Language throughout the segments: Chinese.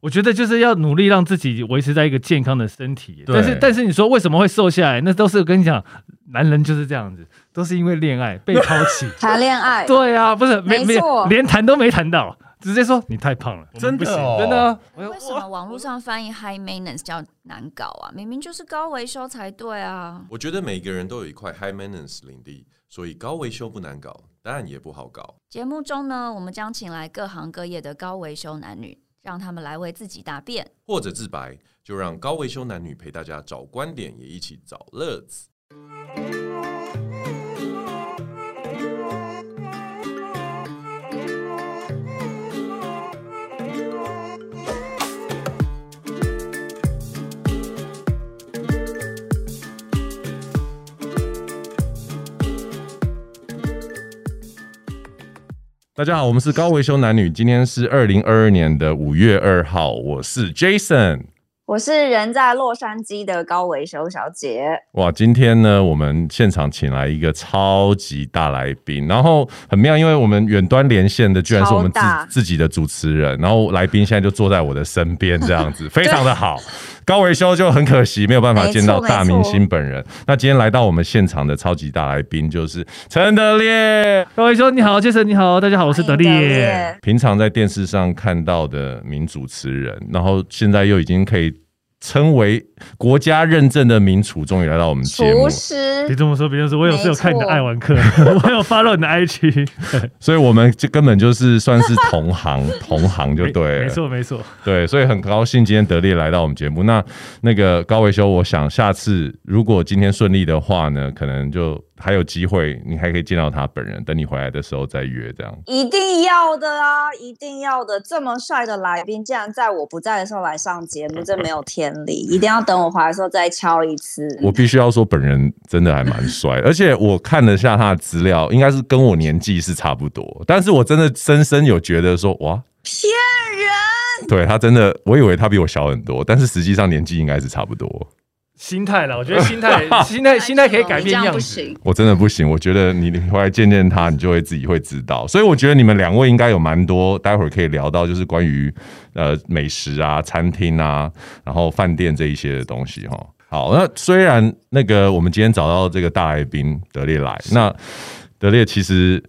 我觉得就是要努力让自己维持在一个健康的身体。但是，但是你说为什么会瘦下来？那都是我跟你讲，男人就是这样子，都是因为恋爱被抛弃。谈恋爱。对啊，不是没没错连谈都没谈到，直接说你太胖了，真的哦真的啊。为什么网络上翻译 high maintenance 叫难搞啊？明明就是高维修才对啊！我觉得每个人都有一块 high maintenance 领地，所以高维修不难搞，当然也不好搞。节目中呢，我们将请来各行各业的高维修男女，让他们来为自己答辩，或者自白，就让高维修男女陪大家找观点，也一起找乐子。大家好，我们是高维修男女，今天是二零二二年的五月二号，我是 Jason。我是人在洛杉矶的高维修小姐。哇，今天呢，我们现场请来一个超级大来宾，然后很妙，因为我们远端连线的居然是我们自自己的主持人，然后来宾现在就坐在我的身边，这样子非常的好。高维修就很可惜没有办法见到大明星本人。那今天来到我们现场的超级大来宾就是陈德烈。高维修你好，杰森你好，大家好，我是德烈。平常在电视上看到的名主持人，然后现在又已经可以。称为国家认证的名厨，终于来到我们节目。厨师，别这么说，别这么说，我有时有看你的爱玩客，我有 follow 你的 IG，所以我们就根本就是算是同行，同行就对了。没错，没错，对，所以很高兴今天得力来到我们节目。那那个高维修，我想下次如果今天顺利的话呢，可能就。还有机会，你还可以见到他本人。等你回来的时候再约，这样一定要的啊，一定要的！这么帅的来宾，竟然在我不在的时候来上节目，这没有天理！一定要等我回来的时候再敲一次。我必须要说，本人真的还蛮帅，而且我看了下他的资料，应该是跟我年纪是差不多。但是我真的深深有觉得说，哇，骗人！对他真的，我以为他比我小很多，但是实际上年纪应该是差不多。心态了，我觉得心态、心态、心态可以改变样子。我真的不行，我觉得你回来见见他，你就会自己会知道。所以我觉得你们两位应该有蛮多，待会儿可以聊到，就是关于呃美食啊、餐厅啊，然后饭店这一些的东西哈。好，那虽然那个我们今天找到这个大来宾德烈来，那德烈其实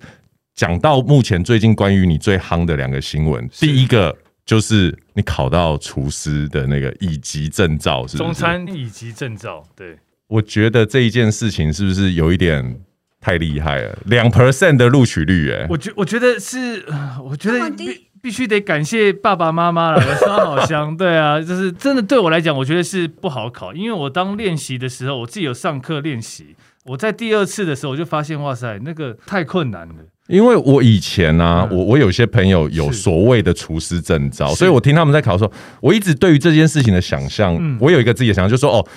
讲到目前最近关于你最夯的两个新闻，第一个。就是你考到厨师的那个乙级证照，是中餐乙级证照。对，我觉得这一件事情是不是有一点太厉害了？两 percent 的录取率，哎，我觉我觉得是，我觉得必必须得感谢爸爸妈妈了，烧好香。对啊，就是真的对我来讲，我觉得是不好考，因为我当练习的时候，我自己有上课练习，我在第二次的时候我就发现，哇塞，那个太困难了。因为我以前呢、啊，我我有些朋友有所谓的厨师证照，所以我听他们在考的时候，我一直对于这件事情的想象，我有一个自己的想象，就是说哦，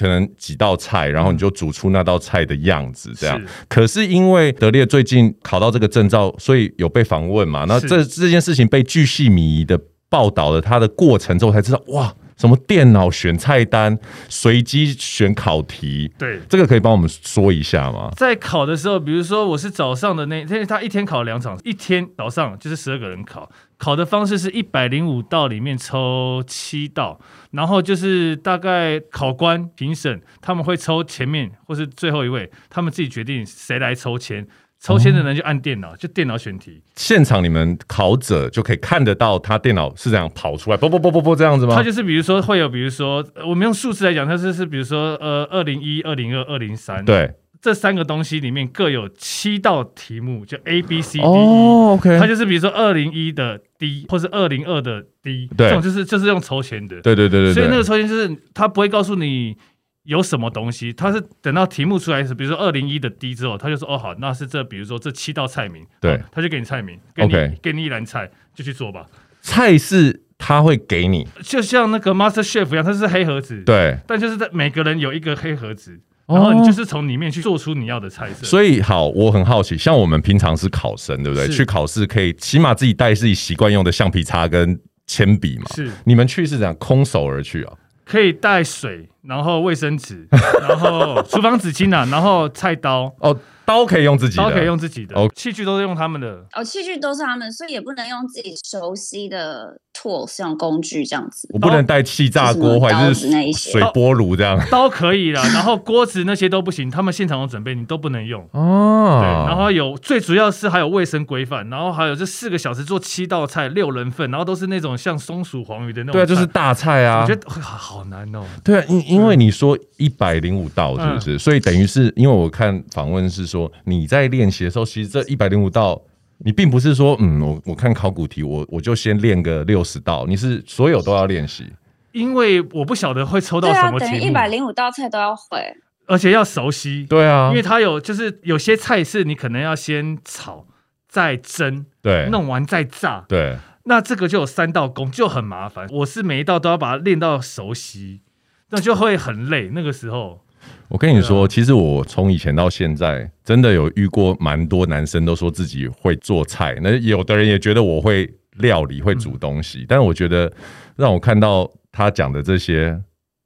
可能几道菜，然后你就煮出那道菜的样子这样。可是因为德烈最近考到这个证照，所以有被访问嘛，那这这件事情被巨细靡遗的报道了他的过程之后，才知道哇。什么电脑选菜单，随机选考题？对，这个可以帮我们说一下吗？在考的时候，比如说我是早上的那天，他一天考两场，一天早上就是十二个人考，考的方式是一百零五道里面抽七道，然后就是大概考官评审他们会抽前面或是最后一位，他们自己决定谁来抽签。抽签的人就按电脑，就电脑选题。现场你们考者就可以看得到他电脑是这样跑出来，啵啵啵啵啵这样子吗？他就是比如说会有，比如说我们用数字来讲，它是是比如说呃二零一、二零二、二零三，对，这三个东西里面各有七道题目，就 A B C D E。哦，OK，它就是比如说二零一的 D 或是二零二的 D，对，这种就是就是用抽签的，对对对对，所以那个抽签就是他不会告诉你。有什么东西？他是等到题目出来时，比如说二零一的 D 之后，他就说：“哦，好，那是这，比如说这七道菜名。”对，他就给你菜名，给你.给你一篮菜，就去做吧。菜是他会给你，就像那个 Master Chef 一样，它是黑盒子。对，但就是在每个人有一个黑盒子，然后你就是从里面去做出你要的菜色。所以，好，我很好奇，像我们平常是考生，对不对？去考试可以起码自己带自己习惯用的橡皮擦跟铅笔嘛。是，你们去是怎样空手而去啊？可以带水。然后卫生纸，然后厨房纸巾啊，然后菜刀哦。刀可以用自己的，刀可以用自己的，哦，器具都是用他们的。哦，器具都是他们，所以也不能用自己熟悉的 tools 像工具这样子。我不能带气炸锅或者是水波炉这样。刀可以啦，然后锅子那些都不行，他们现场有准备，你都不能用。哦，对，然后有最主要是还有卫生规范，然后还有这四个小时做七道菜，六人份，然后都是那种像松鼠黄鱼的那种。对啊，就是大菜啊。我觉得好难哦。对啊，因因为你说一百零五道是不是？嗯、所以等于是因为我看访问是说你在练。练习的时候，其实这一百零五道，你并不是说，嗯，我我看考古题，我我就先练个六十道，你是所有都要练习，因为我不晓得会抽到什么题目，等于一百零五道菜都要会，而且要熟悉，对啊，因为它有就是有些菜是你可能要先炒再蒸，对，弄完再炸，对，那这个就有三道工，就很麻烦。我是每一道都要把它练到熟悉，那就会很累。那个时候。我跟你说，其实我从以前到现在，真的有遇过蛮多男生都说自己会做菜，那有的人也觉得我会料理、会煮东西，但是我觉得让我看到他讲的这些。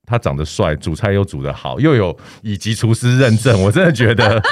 他长得帅，煮菜又煮得好，又有乙级厨师认证，我真的觉得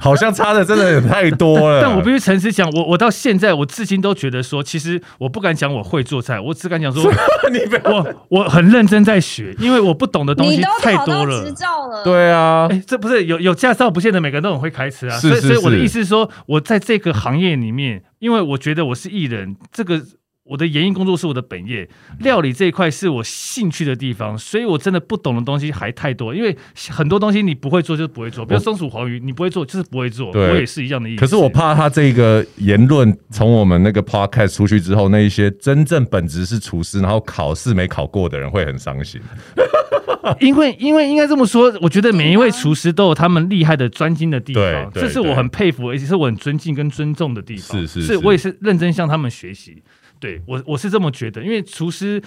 好像差的真的有太多了。但我必须诚实讲，我我到现在我至今都觉得说，其实我不敢讲我会做菜，我只敢讲说，你我我很认真在学，因为我不懂的东西太多了。执照了，对啊，这不是有有驾照，不见得每个人都很会开车啊。是是是，所以所以我的意思是说，我在这个行业里面，因为我觉得我是艺人，这个。我的演艺工作是我的本业，料理这一块是我兴趣的地方，所以我真的不懂的东西还太多。因为很多东西你不会做就是不会做，比如松鼠黄鱼，你不会做就是不会做。对，我也是一样的意思。可是我怕他这个言论从我们那个 podcast 出去之后，那一些真正本职是厨师，然后考试没考过的人会很伤心。因为因为应该这么说，我觉得每一位厨师都有他们厉害的专精的地方，这是我很佩服，而且是我很尊敬跟尊重的地方。是是是，是我也是认真向他们学习。对我，我是这么觉得，因为厨师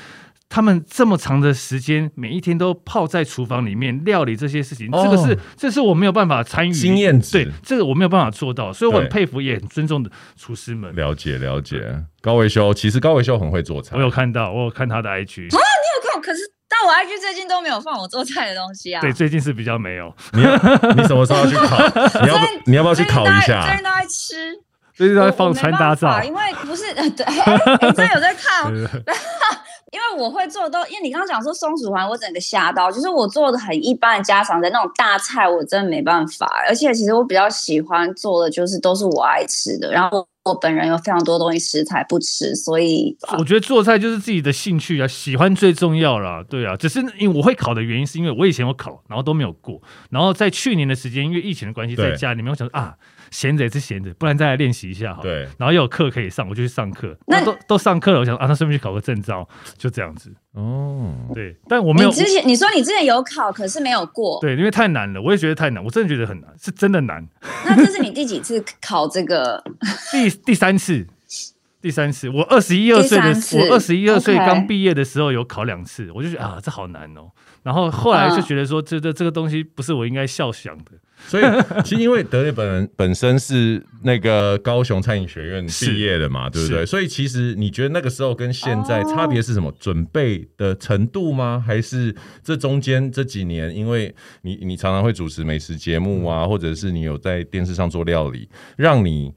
他们这么长的时间，每一天都泡在厨房里面料理这些事情，哦、这个是这是我没有办法参与经验值，对，这个我没有办法做到，所以我很佩服，也很尊重的厨师们。了解了解，高维修其实高维修很会做菜，我有看到，我有看他的 IG 啊，你有看？可是但我 IG 最近都没有放我做菜的东西啊。对，最近是比较没有。你你什么时候要去考？你要不你要不要去考一下？最近都在吃。最近在放穿搭照，因为不是 对，你真的有在看？因为我会做都，因为你刚刚讲说松鼠环，我整个吓到，就是我做的很一般的家常的那种大菜，我真的没办法。而且其实我比较喜欢做的就是都是我爱吃的，然后我本人有非常多东西食材不吃，所以我觉得做菜就是自己的兴趣啊，喜欢最重要啦。对啊，只是因为我会考的原因，是因为我以前有考，然后都没有过，然后在去年的时间，因为疫情的关系，在家里面我想说啊。闲着也是闲着，不然再来练习一下好。对，然后又有课可以上，我就去上课。那都都上课了，我想啊，那顺便去考个证照，就这样子。哦，对，但我没有。你之前你说你之前有考，可是没有过。对，因为太难了，我也觉得太难，我真的觉得很难，是真的难。那这是你第几次考这个？第第三次，第三次。我二十一二岁的，我二十一二岁刚毕业的时候有考两次，我就觉得啊，这好难哦。然后后来就觉得说，这这这个东西不是我应该笑想的。所以，其实因为德烈本人本身是那个高雄餐饮学院毕业的嘛，对不对？所以其实你觉得那个时候跟现在差别是什么？准备的程度吗？还是这中间这几年，因为你你常常会主持美食节目啊，或者是你有在电视上做料理，让你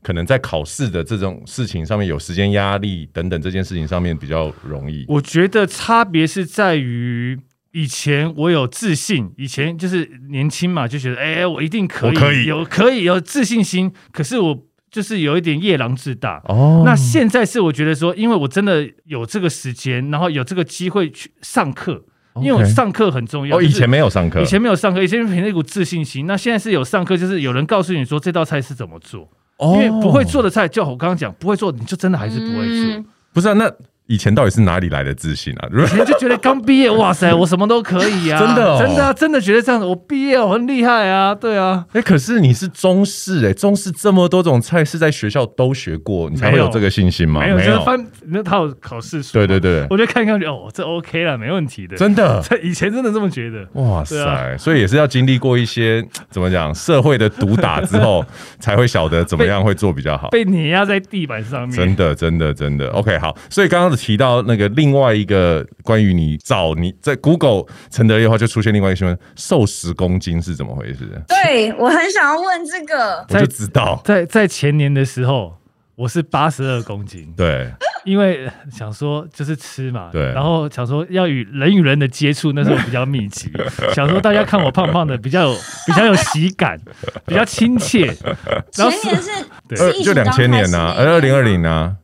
可能在考试的这种事情上面有时间压力等等这件事情上面比较容易？我觉得差别是在于。以前我有自信，以前就是年轻嘛，就觉得哎、欸，我一定可以，可以有可以有自信心。可是我就是有一点夜郎自大。哦，那现在是我觉得说，因为我真的有这个时间，然后有这个机会去上课，因为我上课很重要。哦，以前没有上课，以前没有上课，以前凭那股自信心。那现在是有上课，就是有人告诉你说这道菜是怎么做。哦，因为不会做的菜，就我刚刚讲，不会做你就真的还是不会做。嗯、不是啊，那。以前到底是哪里来的自信啊？以前就觉得刚毕业，哇塞，我什么都可以啊！真的、哦，真的、啊，真的觉得这样子，我毕业我很厉害啊！对啊，哎、欸，可是你是中式哎、欸，中式这么多种菜是在学校都学过，你才会有这个信心吗？没有，没有，翻那他有考试书。对对对，我就看看哦，这 OK 了，没问题的。真的，以前真的这么觉得。哇塞，啊、所以也是要经历过一些怎么讲社会的毒打之后，才会晓得怎么样会做比较好。被碾压在地板上面，真的，真的，真的。OK，好，所以刚刚刚提到那个另外一个关于你找你在 Google 陈德烈的话，就出现另外一个新闻，瘦十公斤是怎么回事？对，我很想要问这个，我就知道，在在前年的时候，我是八十二公斤，对，因为想说就是吃嘛，对，然后想说要与人与人的接触，那时候比较密集，想说大家看我胖胖的，比较有比较有喜感，比较亲切。然后前年是，对。就两千年呐、啊，二零二零啊。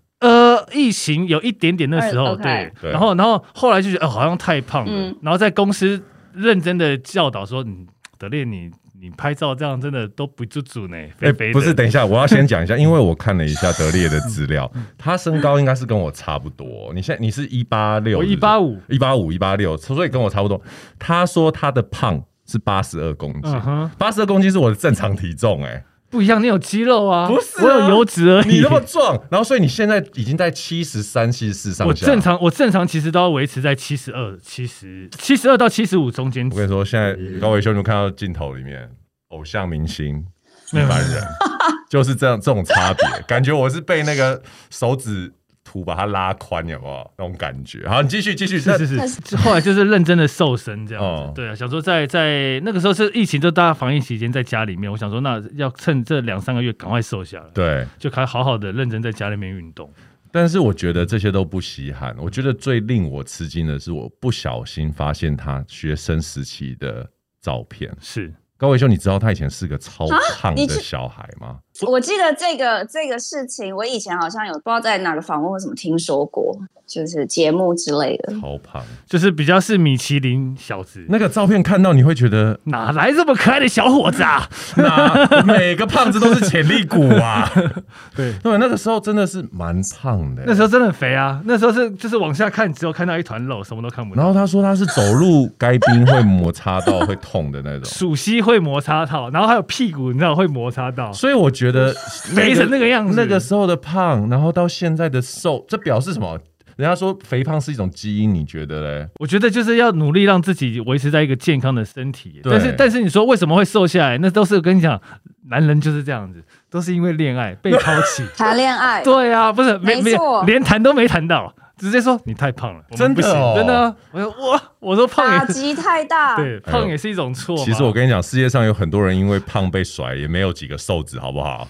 呃，疫情有一点点那时候，对，然后然后后来就觉得，哦，好像太胖了，然后在公司认真的教导说，嗯，德烈，你你拍照这样真的都不足足呢。哎，不是，等一下，我要先讲一下，因为我看了一下德烈的资料，他身高应该是跟我差不多。你现在你是一八六，我一八五，一八五一八六，所以跟我差不多。他说他的胖是八十二公斤，八十二公斤是我的正常体重，哎。不一样，你有肌肉啊，不是、啊、我有油脂而已。你那么壮，然后所以你现在已经在七十三、七十四上下。我正常，我正常其实都要维持在七十二、七十七十二到七十五中间。我跟你说，现在高维修，你看到镜头里面，偶像明星一般人 就是这样，这种差别，感觉我是被那个手指。图把它拉宽，有没有那种感觉？好，你继续继续。是是是，后来就是认真的瘦身这样子。哦、对啊，想说在在那个时候是疫情，就大家防疫期间在家里面，我想说那要趁这两三个月赶快瘦下来。对，就开始好好的认真在家里面运动。但是我觉得这些都不稀罕。我觉得最令我吃惊的是，我不小心发现他学生时期的照片。是。高伟兄，你知道他以前是个超胖的小孩吗？我记得这个这个事情，我以前好像有不知道在哪个访问或什么听说过。就是节目之类的，超胖，就是比较是米其林小子。那个照片看到你会觉得哪来这么可爱的小伙子啊？哪每个胖子都是潜力股啊！对对，那个时候真的是蛮胖的，那时候真的很肥啊！那时候是就是往下看，只有看到一团肉，什么都看不到。然后他说他是走路该冰会摩擦到会痛的那种，鼠膝会摩擦到，然后还有屁股，你知道会摩擦到。所以我觉得 肥成那个样子，那个时候的胖，然后到现在的瘦，这表示什么？人家说肥胖是一种基因，你觉得嘞？我觉得就是要努力让自己维持在一个健康的身体。但是，但是你说为什么会瘦下来？那都是我跟你讲，男人就是这样子，都是因为恋爱被抛弃，谈恋爱。对啊，不是没没连谈都没谈到，直接说你太胖了，真的真的。我说我我说胖也打击太大，对，胖也是一种错。其实我跟你讲，世界上有很多人因为胖被甩，也没有几个瘦子，好不好？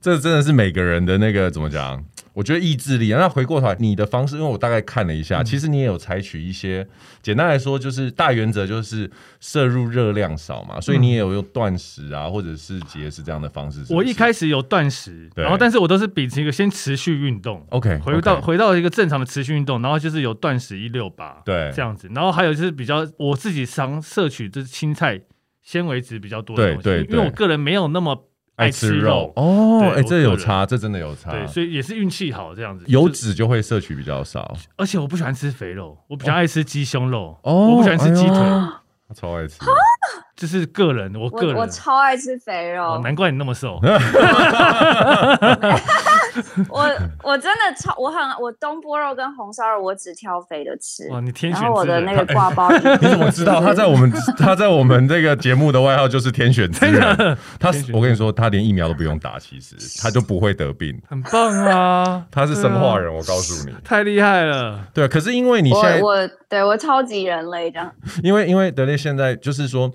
这真的是每个人的那个怎么讲？我觉得意志力啊，那回过头来，你的方式，因为我大概看了一下，嗯、其实你也有采取一些，简单来说就是大原则就是摄入热量少嘛，所以你也有用断食啊，或者是节食这样的方式是是？我一开始有断食，然后但是我都是秉持一个先持续运动，OK，回到回到一个正常的持续运动，然后就是有断食一六八，对，这样子，然后还有就是比较我自己常摄取就是青菜纤维质比较多的东西，对，对，对，因为我个人没有那么。爱吃肉哦，哎，这有差，这真的有差。对，所以也是运气好这样子。油脂就会摄取比较少，而且我不喜欢吃肥肉，我比较爱吃鸡胸肉。哦，我不喜欢吃鸡腿，超爱吃。这是个人，我个人我超爱吃肥肉，难怪你那么瘦。我我真的超我很我东坡肉跟红烧肉我只挑肥的吃。哇，你天选之人。然后我的那个 挂包，你怎么知道他在我们他在我们这个节目的外号就是天选之人？他我跟你说，他连疫苗都不用打，其实他就不会得病，很棒啊！他是生化人，我告诉你，太厉害了。对，可是因为你现在我对我超级人类这样，因为因为德烈现在就是说。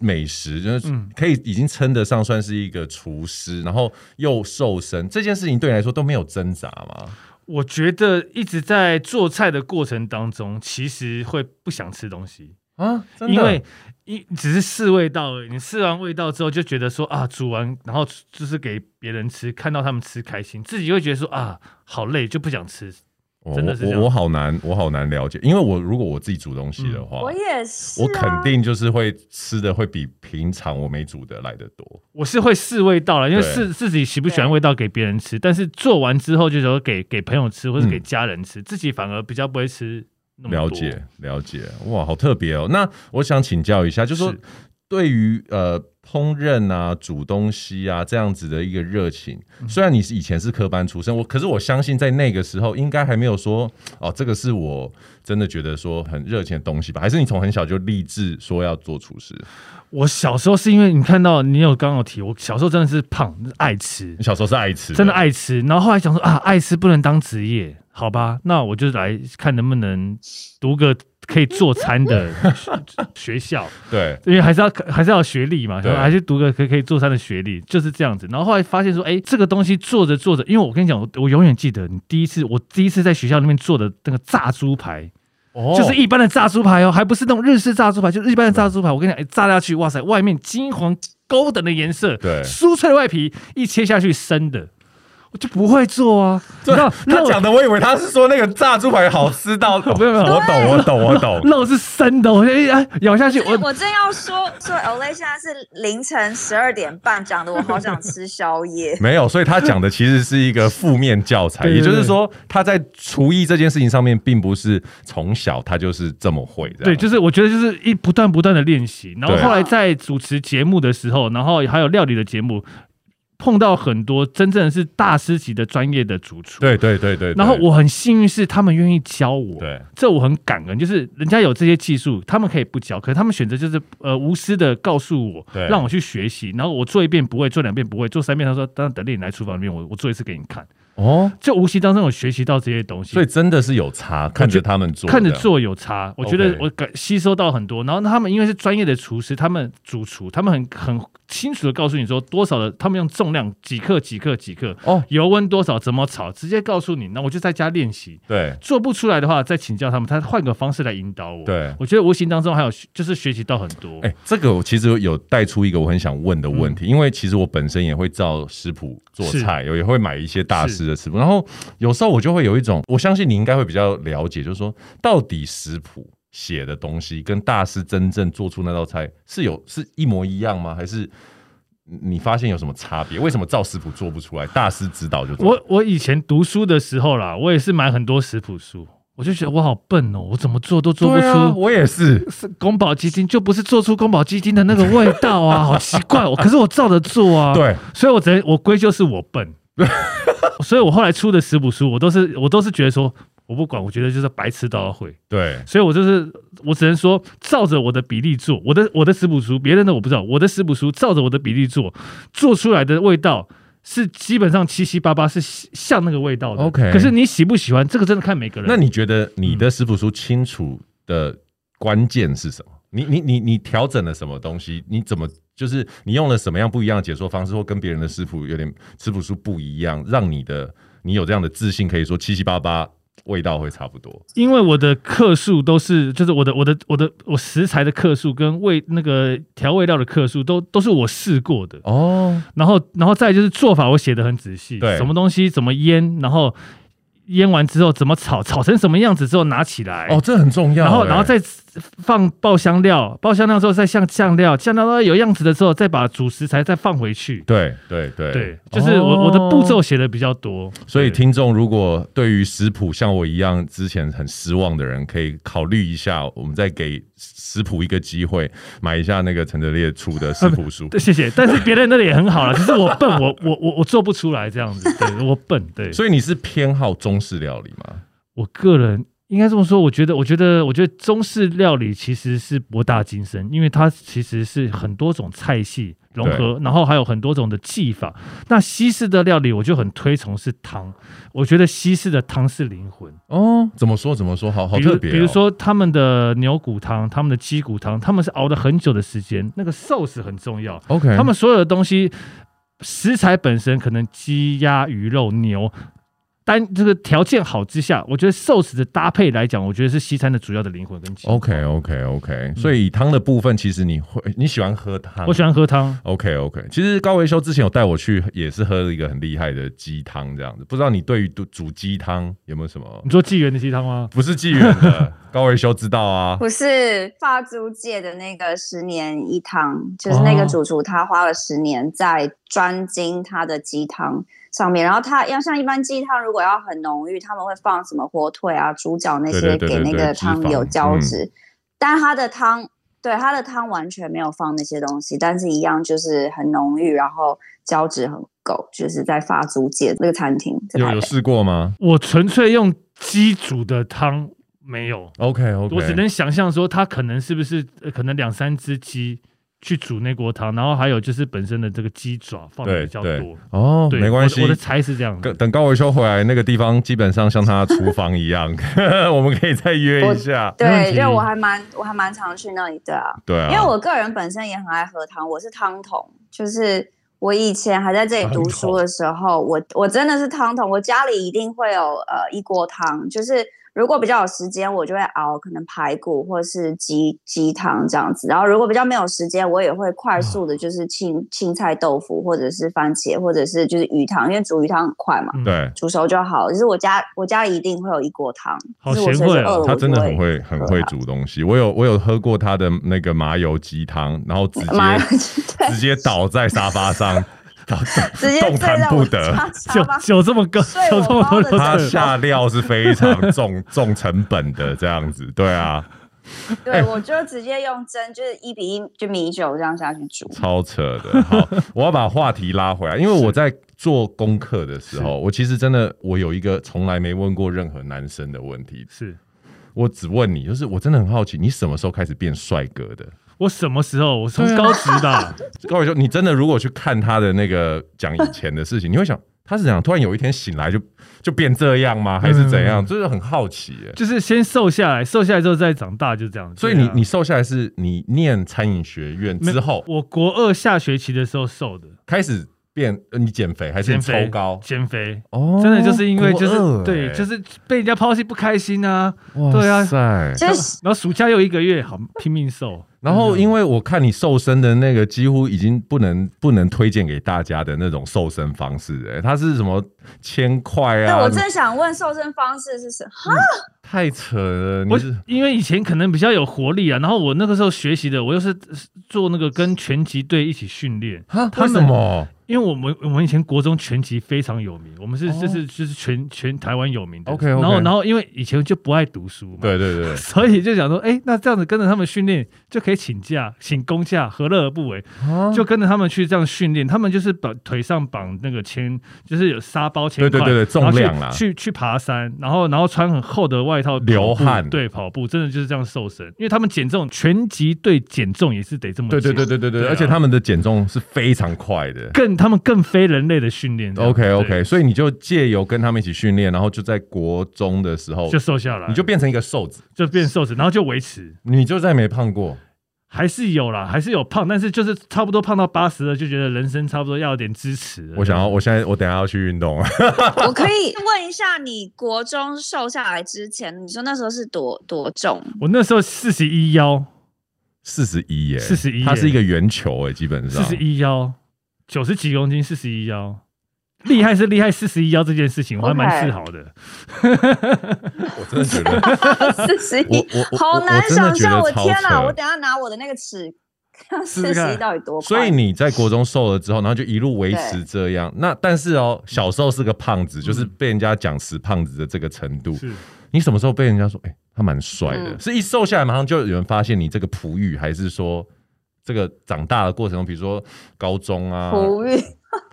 美食就是可以已经称得上算是一个厨师，嗯、然后又瘦身，这件事情对你来说都没有挣扎吗？我觉得一直在做菜的过程当中，其实会不想吃东西啊，因为一只是试味道而已。你试完味道之后，就觉得说啊，煮完然后就是给别人吃，看到他们吃开心，自己会觉得说啊，好累，就不想吃。真的是我我好难我好难了解，因为我如果我自己煮东西的话，我也是，啊，我肯定就是会吃的会比平常我没煮的来的多。我是会试味道了，因为试自己喜不喜欢味道给别人吃，但是做完之后就说给给朋友吃或者给家人吃，嗯、自己反而比较不会吃。了解了解，哇，好特别哦。那我想请教一下，就是说对于呃。烹饪啊，煮东西啊，这样子的一个热情。虽然你是以前是科班出身，我可是我相信在那个时候应该还没有说哦，这个是我真的觉得说很热情的东西吧？还是你从很小就立志说要做厨师？我小时候是因为你看到你有刚刚有提，我小时候真的是胖，爱吃。你小时候是爱吃，真的爱吃。然后后来想说啊，爱吃不能当职业，好吧，那我就来看能不能读个可以做餐的 学校。对，因为还是要还是要学历嘛，还是读个可以可以做餐的学历，就是这样子。然后后来发现说，哎，这个东西做着做着，因为我跟你讲，我我永远记得你第一次，我第一次在学校里面做的那个炸猪排，哦，就是一般的炸猪排哦，还不是那种日式炸猪排，就是一般的炸猪排。我跟你讲，哎，炸下去，哇塞，外面金黄 golden 的颜色，对，酥脆的外皮，一切下去生的。我就不会做啊！对，他讲的，我以为他是说那个炸猪排好吃到，没有没有，我懂我懂我懂，肉是生的，我哎咬下去，我我正要说说，Olay 现在是凌晨十二点半，讲的我好想吃宵夜。没有，所以他讲的其实是一个负面教材，也就是说他在厨艺这件事情上面，并不是从小他就是这么会的。对，就是我觉得就是一不断不断的练习，然后后来在主持节目的时候，然后还有料理的节目。碰到很多真正是大师级的专业的主厨，对对对对，然后我很幸运是他们愿意教我，对，这我很感恩。就是人家有这些技术，他们可以不教，可是他们选择就是呃无私的告诉我，对，让我去学习。然后我做一遍不会，做两遍不会，做三遍，他说当等你来厨房里面，我我做一次给你看。哦，就无形当中有学习到这些东西，所以真的是有差，看着他们做，看着做有差。我觉得我感吸收到很多，然后他们因为是专业的厨师，他们主厨，他们很很清楚的告诉你说多少的，他们用重量几克几克几克哦，油温多少怎么炒，直接告诉你。那我就在家练习，对，做不出来的话再请教他们，他换个方式来引导我。对，我觉得无形当中还有就是学习到很多。哎，这个我其实有带出一个我很想问的问题，因为其实我本身也会照食谱做菜，也会买一些大师的食谱，然后。有时候我就会有一种，我相信你应该会比较了解，就是说，到底食谱写的东西跟大师真正做出那道菜是有是一模一样吗？还是你发现有什么差别？为什么照食谱做不出来？大师指导就我我以前读书的时候啦，我也是买很多食谱书，我就觉得我好笨哦，我怎么做都做不出。啊、我也是，是宫保鸡丁就不是做出宫保鸡丁的那个味道啊，好奇怪哦。可是我照着做啊，对，所以我只能我归咎是我笨。所以，我后来出的食谱书，我都是我都是觉得说，我不管，我觉得就是白痴都要会。对，所以我就是我只能说，照着我的比例做，我的我的食谱书，别人的我不知道，我的食谱书照着我的比例做，做出来的味道是基本上七七八八是像那个味道的。OK，可是你喜不喜欢这个，真的看每个人。那你觉得你的食谱书清楚的关键是什么？你你你你调整了什么东西？你怎么？就是你用了什么样不一样的解说方式，或跟别人的师傅有点食谱书不一样，让你的你有这样的自信，可以说七七八八味道会差不多。因为我的克数都是，就是我的我的我的我食材的克数跟味那个调味料的克数都都是我试过的哦。然后然后再就是做法，我写的很仔细，对，什么东西怎么腌，然后。腌完之后怎么炒？炒成什么样子之后拿起来？哦，这很重要。然后，然后再放爆香料，爆香料之后再像酱料，酱料都有样子的时候，再把主食材再放回去。对对对对，就是我、哦、我的步骤写的比较多。所以听众如果对于食谱像我一样之前很失望的人，可以考虑一下，我们再给食谱一个机会，买一下那个陈德烈出的食谱书。对，谢谢。但是别人那里也很好了，只是我笨，我我我我做不出来这样子。对，我笨。对，所以你是偏好。中式料理吗？我个人应该这么说，我觉得，我觉得，我觉得中式料理其实是博大精深，因为它其实是很多种菜系融合，然后还有很多种的技法。那西式的料理，我就很推崇是汤，我觉得西式的汤是灵魂哦。怎么说？怎么说？好好特别哦。比如说他们的牛骨汤，他们的鸡骨汤，他们是熬了很久的时间，那个寿司很重要。OK，他们所有的东西食材本身可能鸡、鸭、鱼肉、牛。单这个条件好之下，我觉得寿司的搭配来讲，我觉得是西餐的主要的灵魂跟。OK OK OK，嗯，所以汤的部分其实你会你喜欢喝汤？我喜欢喝汤。OK OK，其实高维修之前有带我去，也是喝了一个很厉害的鸡汤这样子。不知道你对于煮鸡汤有没有什么？你说纪元的鸡汤吗？不是纪元的，高维修知道啊。不是法租界的那个十年一汤，就是那个主厨他花了十年在专精他的鸡汤。上面，然后它要像一般鸡汤，如果要很浓郁，他们会放什么火腿啊、猪脚那些，给那个汤有胶质。但它的汤，对它的汤完全没有放那些东西，但是一样就是很浓郁，然后胶质很够。就是在法租界那个餐厅，有有试过吗？我纯粹用鸡煮的汤没有。OK OK，我只能想象说，它可能是不是可能两三只鸡。去煮那锅汤，然后还有就是本身的这个鸡爪放的比较多。哦，对没关系，我的猜是这样。等高维修回来，那个地方基本上像他厨房一样，我们可以再约一下。对，就我还蛮我还蛮常去那里的啊。对啊，因为我个人本身也很爱喝汤，我是汤桶，就是。我以前还在这里读书的时候，我我真的是汤桶，我家里一定会有呃一锅汤，就是。如果比较有时间，我就会熬可能排骨或是鸡鸡汤这样子。然后如果比较没有时间，我也会快速的，就是青青菜豆腐或者是番茄，或者是就是鱼汤，因为煮鱼汤很快嘛，对，煮熟就好。就是我家我家里一定会有一锅汤，好贤惠啊！他真的很会很会煮东西。我有我有喝过他的那个麻油鸡汤，然后 直接直接倒在沙发上。直接动弹不得，酒酒 这么高，酒这么多，他下料是非常重重成本的这样子，对啊，对，我就直接用蒸，就是一比一就米酒这样下去煮，超扯的。好，我要把话题拉回来，因为我在做功课的时候，我其实真的我有一个从来没问过任何男生的问题，是我只问你，就是我真的很好奇，你什么时候开始变帅哥的？我什么时候？我从高职的、啊。高伟说：“你真的如果去看他的那个讲以前的事情，你会想他是怎样？突然有一天醒来就就变这样吗？还是怎样？嗯、就是很好奇。就是先瘦下来，瘦下来之后再长大，就这样。所以你、啊、你瘦下来是你念餐饮学院之后，我国二下学期的时候瘦的，开始。”变你减肥还是抽高？减肥哦，真的就是因为就是、欸、对，就是被人家抛弃不开心啊，对啊，然后暑假又一个月，好拼命瘦。然后因为我看你瘦身的那个几乎已经不能不能推荐给大家的那种瘦身方式，哎，它是什么铅块啊？对，我正想问瘦身方式是什么？太扯了！你是我因为以前可能比较有活力啊，然后我那个时候学习的，我又是做那个跟拳击队一起训练啊，为什么？因为我们我们以前国中拳击非常有名，我们是就是、哦、就是全全台湾有名的。OK，, okay 然后然后因为以前就不爱读书嘛，对对对，所以就想说，哎，那这样子跟着他们训练就可以请假，请公假，何乐而不为？啊、就跟着他们去这样训练，他们就是把腿上绑那个铅，就是有沙包铅块，对对对对，重量啦，去去爬山，然后然后穿很厚的外套，流汗，对，跑步真的就是这样瘦身，因为他们减重，拳击对减重也是得这么，对对对对对对，对啊、而且他们的减重是非常快的，更他们更非人类的训练，OK OK，所以你就借由跟他们一起训练，然后就在国中的时候就瘦下来，你就变成一个瘦子，就变瘦子，然后就维持，你就再没胖过，还是有啦，还是有胖，但是就是差不多胖到八十了，就觉得人生差不多要有点支持。我想要，我现在我等下要去运动。了。我可以问一下，你国中瘦下来之前，你说那时候是多多重？我那时候四十一腰，四十一耶，四十一，它是一个圆球哎，基本上。四十一腰。九十几公斤，四十一腰，厉害是厉害，四十一腰这件事情我还蛮自豪的。我真的觉得 四十一，好难想象。我天哪！我等下拿我的那个尺，看四十一到底多快。所以你在国中瘦了之后，然后就一路维持这样。那但是哦，小时候是个胖子，就是被人家讲死胖子的这个程度。你什么时候被人家说，哎，他蛮帅的？是一瘦下来马上就有人发现你这个璞玉，还是说？这个长大的过程中，比如说高中啊，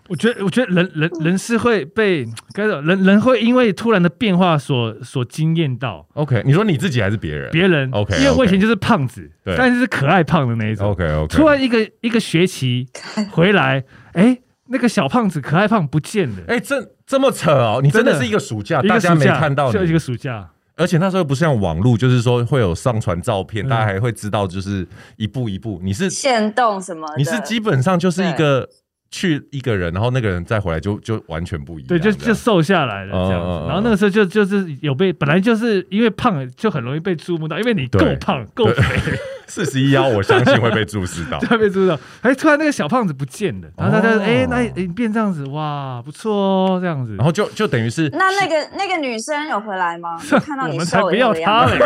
我觉得，我觉得人人人是会被，该说人人会因为突然的变化所所惊艳到。OK，你说你自己还是别人？别人。OK，因为我以前就是胖子，对，但是是可爱胖的那一种。OK OK，突然一个一个学期 回来，哎，那个小胖子可爱胖不见了。哎，这这么扯哦！你真的是一个暑假，大家没看到，就一个暑假。而且那时候不像网络，就是说会有上传照片，嗯、大家还会知道，就是一步一步。你是限动什么？你是基本上就是一个去一个人，然后那个人再回来就就完全不一样。对，就就瘦下来了这样子。哦、然后那个时候就就是有被本来就是因为胖就很容易被注目到，因为你够胖够肥。四十一幺，我相信会被注视到，会被注视到。哎，突然那个小胖子不见了，然后大家说：“哎，那哎变这样子，哇，不错哦，这样子。”然后就就等于是那那个那个女生有回来吗？看到你我们才不要她嘞，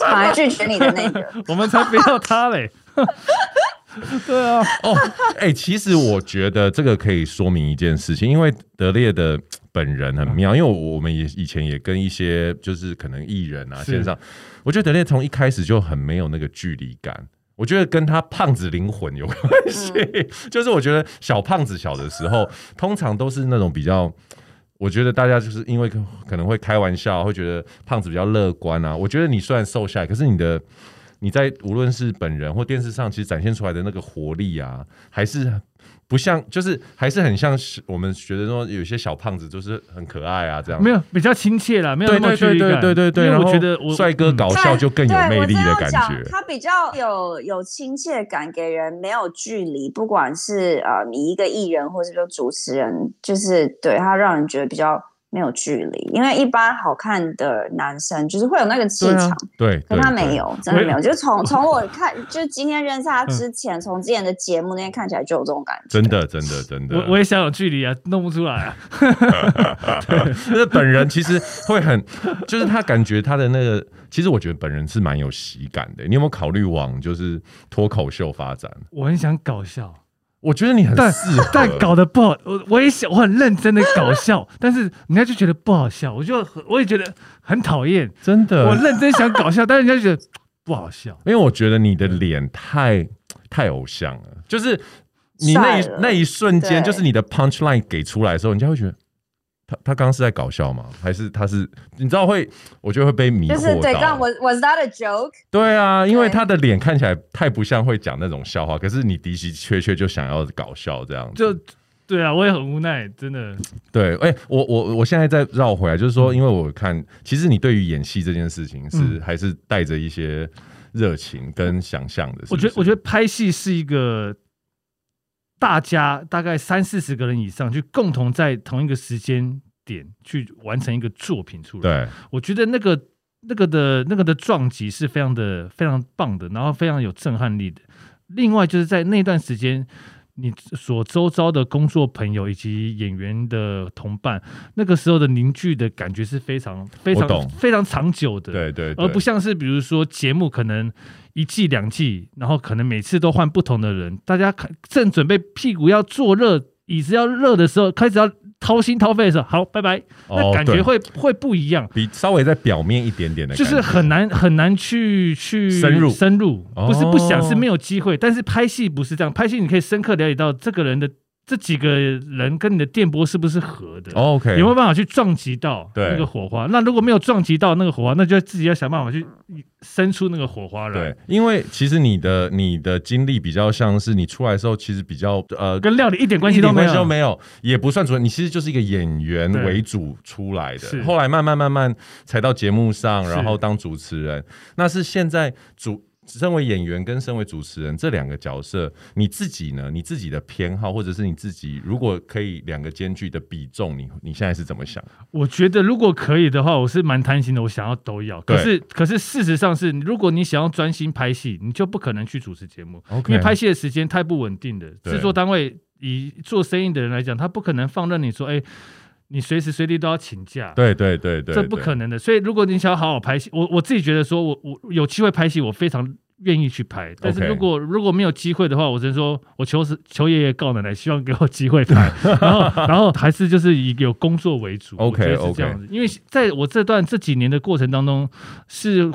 反而拒绝你的那个，我们才不要她嘞。对啊，哦，哎，其实我觉得这个可以说明一件事情，因为德烈的本人很妙，因为我们也以前也跟一些就是可能艺人啊线上。我觉得德烈从一开始就很没有那个距离感，我觉得跟他胖子灵魂有关系。就是我觉得小胖子小的时候，通常都是那种比较，我觉得大家就是因为可能会开玩笑，会觉得胖子比较乐观啊。我觉得你虽然瘦下来，可是你的你在无论是本人或电视上，其实展现出来的那个活力啊，还是。不像，就是还是很像是我们觉得说有些小胖子就是很可爱啊，这样没有比较亲切啦，没有那么距离感。对对对对对对，因为我觉得帅哥搞笑就更有魅力的感觉。他比较有有亲切感，给人没有距离。不管是呃你一个艺人，或者说主持人，就是对他让人觉得比较。没有距离，因为一般好看的男生就是会有那个气场，对，可他没有，真的没有。就从 从我看，就今天认识他之前，从之前的节目那天看起来就有这种感觉。真的，真的，真的。我我也想有距离啊，弄不出来啊。就是本人其实会很，就是他感觉他的那个，其实我觉得本人是蛮有喜感的。你有没有考虑往就是脱口秀发展？我很想搞笑。我觉得你很适合，但搞得不好。我我也想，我很认真的搞笑，但是人家就觉得不好笑，我就我也觉得很讨厌。真的，我认真想搞笑，但是人家觉得不好笑，因为我觉得你的脸太太偶像了，就是你那一那一瞬间，就是你的 punch line 给出来的时候，人家会觉得。他他刚刚是在搞笑吗？还是他是你知道会？我觉得会被迷惑到。就是对，刚 was was that a joke？对啊，因为他的脸看起来太不像会讲那种笑话，可是你的的确确就想要搞笑这样子。就对啊，我也很无奈，真的。对，哎、欸，我我我现在再绕回来，就是说，因为我看，其实你对于演戏这件事情是、嗯、还是带着一些热情跟想象的。是是？我觉得，我觉得拍戏是一个。大家大概三四十个人以上，就共同在同一个时间点去完成一个作品出来。对，我觉得那个那个的那个的撞击是非常的非常棒的，然后非常有震撼力的。另外就是在那段时间，你所周遭的工作朋友以及演员的同伴，那个时候的凝聚的感觉是非常非常非常长久的。对对，对，而不像是比如说节目可能。一季两季，然后可能每次都换不同的人，大家正准备屁股要坐热，椅子要热的时候，开始要掏心掏肺的时候，好，拜拜，哦、那感觉会会不一样，比稍微在表面一点点的，就是很难很难去去深入。深入，不是不想，是没有机会。哦、但是拍戏不是这样，拍戏你可以深刻了解到这个人的。这几个人跟你的电波是不是合的？OK，有没有办法去撞击到那个火花？那如果没有撞击到那个火花，那就自己要想办法去生出那个火花来。对，因为其实你的你的经历比较像是你出来的时候，其实比较呃，跟料理一点关系都没有，都没有，也不算主任。你其实就是一个演员为主出来的，后来慢慢慢慢才到节目上，然后当主持人。那是现在主。身为演员跟身为主持人这两个角色，你自己呢？你自己的偏好，或者是你自己如果可以两个兼具的比重，你你现在是怎么想？我觉得如果可以的话，我是蛮贪心的，我想要都要。可是可是事实上是，如果你想要专心拍戏，你就不可能去主持节目，Okay. 因为拍戏的时间太不稳定的。制作单位以做生意的人来讲，他不可能放任你说，哎、欸，你随时随地都要请假。对对对对，这不可能的。所以如果你想要好好拍戏，我我自己觉得说我我有机会拍戏，我非常。愿意去拍，但是如果.如果没有机会的话，我只能说我求是求爷爷告奶奶，希望给我机会拍，然后然后还是就是以有工作为主，OK OK，这样子，因为在我这段这几年的过程当中是。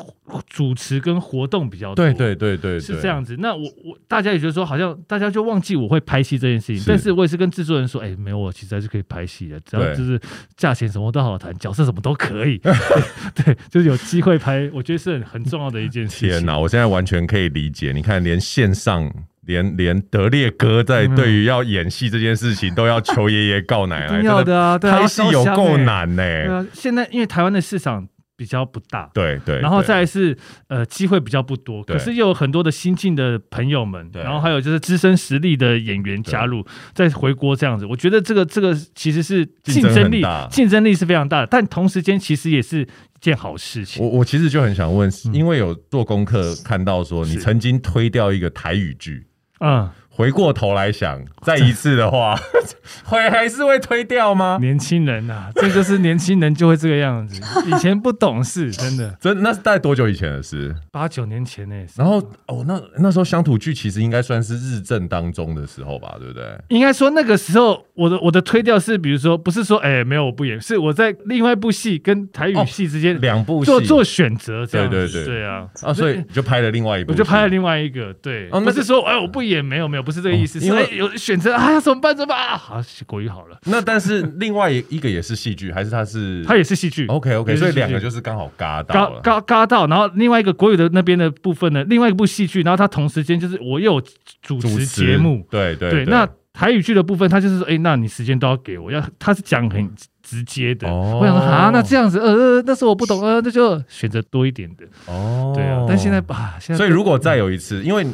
主持跟活动比较多，对对对对，是这样子。那我我大家也觉得说，好像大家就忘记我会拍戏这件事情。但是我也是跟制作人说，哎，没有，我其实还是可以拍戏的，只要就是价钱什么都好谈，角色什么都可以。对，就是有机会拍，我觉得是很很重要的一件事情。天哪，我现在完全可以理解。你看，连线上，连连德烈哥在对于要演戏这件事情，都要求爷爷告奶奶。要的啊，拍戏有够难呢。现在因为台湾的市场。比较不大，对对，然后再来是呃机会比较不多，可是又有很多的新进的朋友们，然后还有就是资深实力的演员加入，再回国这样子，我觉得这个这个其实是竞争力竞争力是非常大的，但同时间其实也是一件好事情。我我其实就很想问，因为有做功课看到说你曾经推掉一个台语剧，嗯。回过头来想，再一次的话，会还是会推掉吗？年轻人啊，这就是年轻人就会这个样子。以前不懂事，真的。真那是大概多久以前的事？八九年前呢。然后哦，那那时候乡土剧其实应该算是日正当中的时候吧，对不对？应该说那个时候，我的我的推掉是，比如说不是说哎没有我不演，是我在另外一部戏跟台语戏之间两部做做选择，这样对对对对啊啊，所以就拍了另外一部，我就拍了另外一个，对，不是说哎我不演没有没有。不是这个意思，哦、因为是有选择啊，要怎么办？怎么办？好，国语好了。那但是另外一个也是戏剧，还是它是？它也是戏剧。OK OK，所以两个就是刚好嘎到了，嘎嘎到。然后另外一个国语的那边的部分呢，另外一部戏剧，然后它同时间就是我又有主持节目，对对对。那台语剧的部分，他就是说，哎，那你时间都要给我，要他是讲很直接的。哦、我想说啊，那这样子，呃，那时候我不懂，呃，那就选择多一点的。哦，对啊。但现在吧，现在所以如果再有一次，因为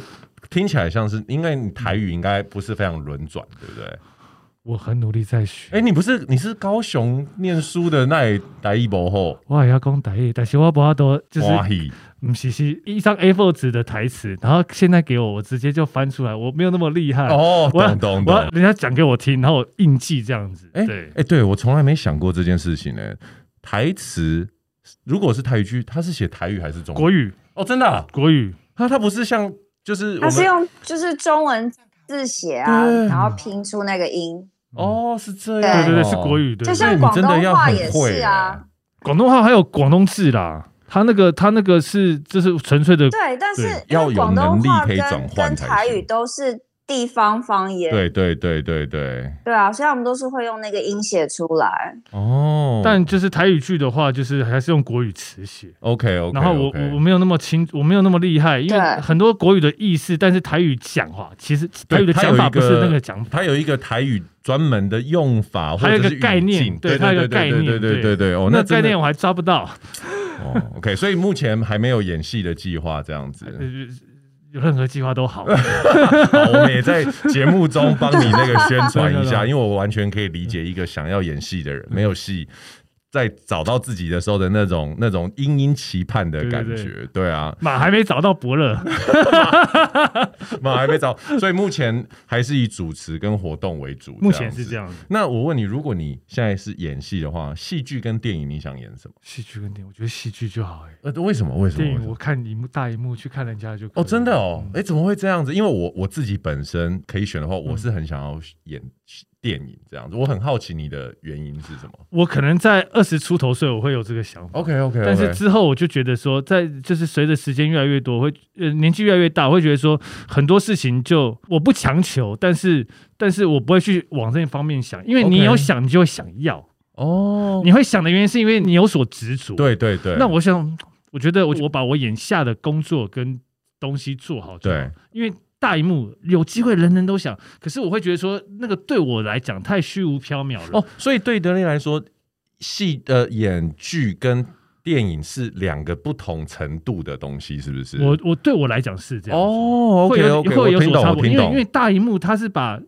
听起来像是，因为你台语应该不是非常轮转，对不对？我很努力在学。哎，你不是你是高雄念书的那台语博后？我也要讲台语，但是我不要多就是。嗯，是是一张 A4 纸的台词，然后现在给我，我直接就翻出来，我没有那么厉害哦。懂懂懂，人家讲给我听，然后印记这样子。哎，对，哎，对我从来没想过这件事情呢。台词如果是台语剧，他是写台语还是中文？国语哦，真的啊，国语。他他不是像就是他是用就是中文字写啊，然后拼出那个音。哦，是这样，对对对，是国语的。就像广东话也是啊，广东话还有广东字啦。他那个，他那个是，就是纯粹的。对，但是要有能力可以转换。跟台语都是地方方言。对对对对对。对啊，所以我们都是会用那个音写出来。哦。但就是台语剧的话，就是还是用国语词写。OK OK。然后我我没有那么清，我没有那么厉害，因为很多国语的意思，但是台语讲话其实台语的讲法不是那个讲法。它有一个台语专门的用法，还有一个概念，对，它有一个概念，对对对对。哦，那概念我还抓不到。哦，OK，所以目前还没有演戏的计划，这样子，有任何计划都好。好，我们也在节目中帮你那个宣传一下，因为我完全可以理解一个想要演戏的人没有戏。在找到自己的时候的那种那种殷殷期盼的感觉，对，对，对，对啊，马还没找到伯乐，马还没找，所以目前还是以主持跟活动为主。目前是这样子。那我问你，如果你现在是演戏的话，戏剧跟电影你想演什么？戏剧跟电影，我觉得戏剧就好哎、欸。呃，为什么？为什么？电影我看荧幕大荧幕去看人家就哦，真的哦，哎、嗯欸，怎么会这样子？因为我我自己本身可以选的话，我是很想要演。电影这样子，我很好奇你的原因是什么？我可能在二十出头岁，我会有这个想法。OK OK，但是之后我就觉得说，在就是随着时间越来越多，会呃年纪越来越大，我会觉得说很多事情就我不强求，但是但是我不会去往这一方面想，因为你有想，你就会想要哦。你会想的原因是因为你有所执着。对对对。那我想，我觉得我我把我眼下的工作跟东西做好，对，因为。大荧幕有机会，人人都想。可是我会觉得说，那个对我来讲太虚无缥缈了。哦，所以对德林来说，戏的演剧跟电影是两个不同程度的东西，是不是？我我对我来讲是这样。哦，OK OK，会有所差别。我听懂，听懂。因为因为大荧幕它是把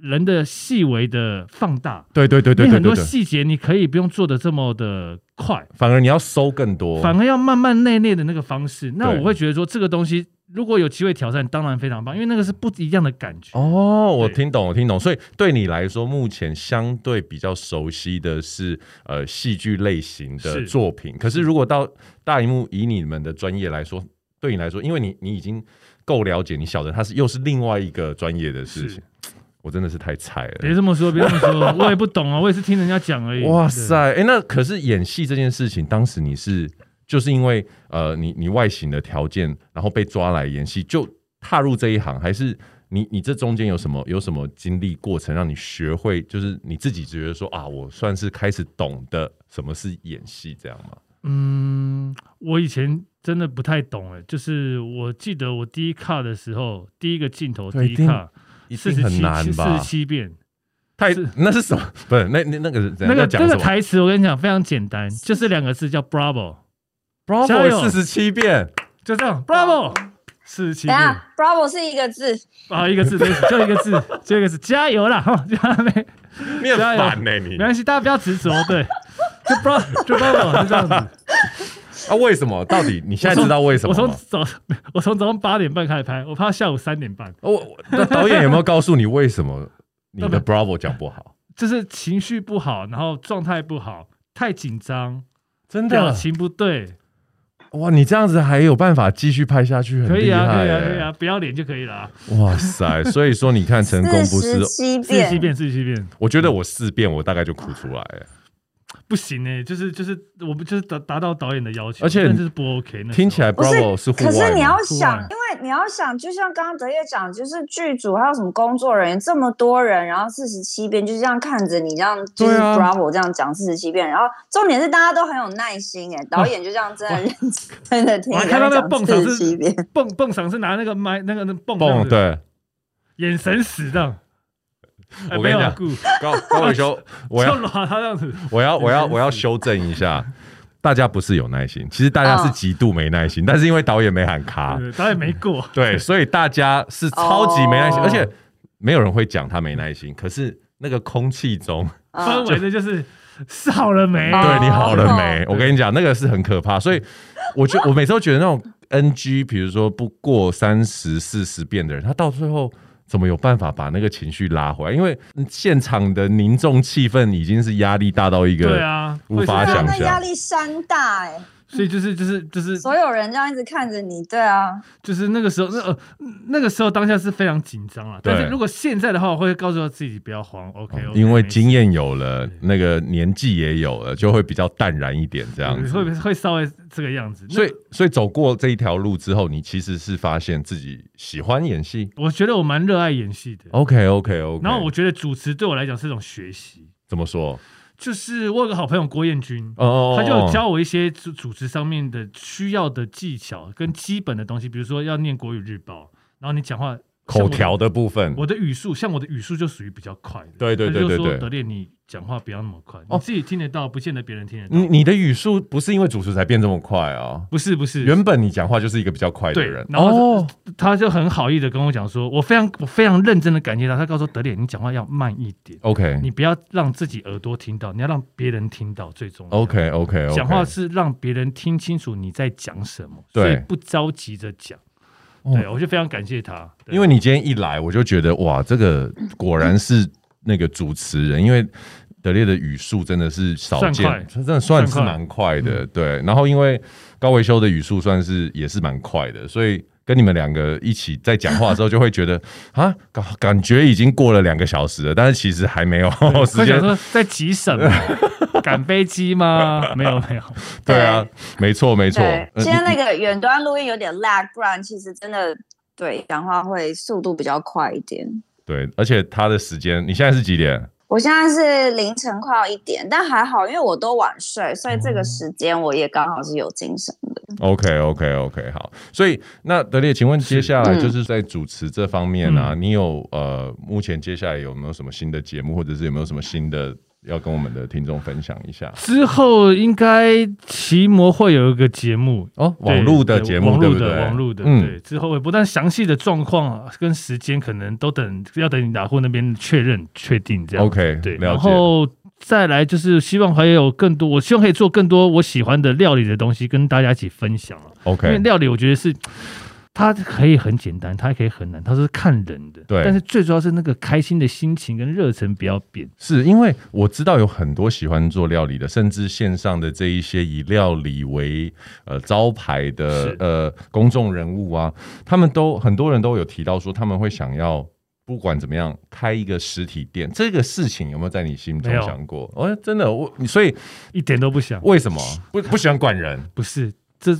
人的细微的放大，对对对对，很多细节你可以不用做的这么的快，反而你要收更多，反而要慢慢内内的那个方式。那我会觉得说，这个东西。如果有机会挑战，当然非常棒，因为那个是不一样的感觉。哦，我听懂，我听懂。所以对你来说，目前相对比较熟悉的是呃戏剧类型的作品。可是如果到大荧幕，以你们的专业来说，对你来说，因为你你已经够了解，你晓得它是又是另外一个专业的事情。我真的是太菜了。别这么说，别这么说，我也不懂啊，我也是听人家讲而已。哇塞，哎、欸，那可是演戏这件事情，当时你是。就是因为呃，你你外形的条件，然后被抓来演戏，就踏入这一行，还是你你这中间有什么有什么经历过程，让你学会，就是你自己觉得说啊，我算是开始懂得什么是演戏这样吗？嗯，我以前真的不太懂哎，就是我记得我第一卡的时候，第一个镜头第一卡四十七四十七遍，太那是什么？不是那那那个那个那个台词，我跟你讲非常简单，就是两个字叫 Bravo。Bravo 四十七遍，就这样。Bravo 四十七遍。Bravo 是一个字啊，一个字，就一个字，就一个字，加油啦！哈，加油！你很烦呢，你没关系，大家不要执着，对，就 Bravo，就 Bravo，就这样子。啊，为什么？到底你现在知道为什么？我从早，我从早上八点半开始拍，我拍到下午三点半。我那导演有没有告诉你为什么你的 Bravo 讲不好？就是情绪不好，然后状态不好，太紧张，真的表情不对。哇，你这样子还有办法继续拍下去，很厉害。可以啊，可以啊，可以啊，不要脸就可以了啊。哇塞，所以说你看成功不是四十七遍，四十七遍，四七遍。我觉得我四遍我大概就哭出来了。不行哎，就是就是我们就是达达到导演的要求，而且这是不 OK。听起来 Bravo 是户外，可是你要想，因为你要想，就像刚刚德业讲，就是剧组还有什么工作人员这么多人，然后四十七遍就这样看着你这样，就是 Bravo 这样讲四十七遍，然后重点是大家都很有耐心哎，导演就这样真的认真的听，我看到那个蹦场是蹦蹦场是拿那个麦那个那蹦蹦对，眼神死的。我跟你讲，高高伟修，我要他这样子，我要我要我要修正一下。大家不是有耐心，其实大家是极度没耐心，哦、但是因为导演没喊卡，导演没过，对，所以大家是超级没耐心，哦、而且没有人会讲他没耐心。可是那个空气中氛围的就是好了没？对，你好了没？我跟你讲，那个是很可怕。所以我觉得我每次都觉得那种 NG，比如说不过三十四十遍的人，他到最后。怎么有办法把那个情绪拉回来？因为现场的凝重气氛已经是压力大到一个，对啊，无法想象，压力山大哎、欸。所以就是就是就是所有人这样一直看着你，对啊，就是那个时候那呃那个时候当下是非常紧张啊。但是如果现在的话，我会告诉他自己不要慌，OK，, okay 因为经验有了，那个年纪也有了，就会比较淡然一点，这样子会会稍微这个样子。所以所以走过这一条路之后，你其实是发现自己喜欢演戏。我觉得我蛮热爱演戏的，OK OK OK。然后我觉得主持对我来讲是一种学习，怎么说？就是我有个好朋友郭彦军，哦，他就教我一些主主持上面的需要的技巧跟基本的东西，比如说要念国语日报，然后你讲话。口条的部分，我的语速像我的语速就属于比较快的。对对对对对，德烈，你讲话不要那么快，你自己听得到，不见得别人听得到。你你的语速不是因为主持才变这么快啊？不是不是，原本你讲话就是一个比较快的人。然后他就很好意的跟我讲说，我非常我非常认真的感谢他。他告诉我德烈，你讲话要慢一点，OK，你不要让自己耳朵听到，你要让别人听到最重要。OK OK，讲话是让别人听清楚你在讲什么，所以不着急着讲。对，我就非常感谢他，因为你今天一来，我就觉得哇，这个 果然是那个主持人，因为德烈的语速真的是少见，他真的算是蛮快的，对。然后因为高维修的语速算是也是蛮快的，所以。跟你们两个一起在讲话的时候，就会觉得 啊，感感觉已经过了两个小时了，但是其实还没有 时间。说在急什么？赶飞机吗？没有没有。对啊，没错没错。今天那个远端录音有点 lag，不然其实真的对讲话会速度比较快一点。对，而且他的时间，你现在是几点？我现在是凌晨快要一点，但还好，因为我都晚睡，所以这个时间我也刚好是有精神的。OK OK OK，好。所以那德烈，请问接下来就是在主持这方面啊，嗯、你有呃，目前接下来有没有什么新的节目，或者是有没有什么新的？要跟我们的听众分享一下，之后应该奇摩会有一个节目哦，网络的节目，对不对？网络的，嗯，对。之后会不但详细的状况跟时间，可能都等要等你雅虎那边确认确定这样。OK，对。然后再来就是希望还有更多，我希望可以做更多我喜欢的料理的东西跟大家一起分享 OK，因为料理我觉得是。它可以很简单，它也可以很难，它是看人的。对，但是最主要是那个开心的心情跟热忱不要变。是因为我知道有很多喜欢做料理的，甚至线上的这一些以料理为呃招牌的呃公众人物啊，他们都很多人都有提到说他们会想要不管怎么样开一个实体店。这个事情有没有在你心中想过？哦，真的我所以一点都不想。为什么不不喜欢管人？不是这。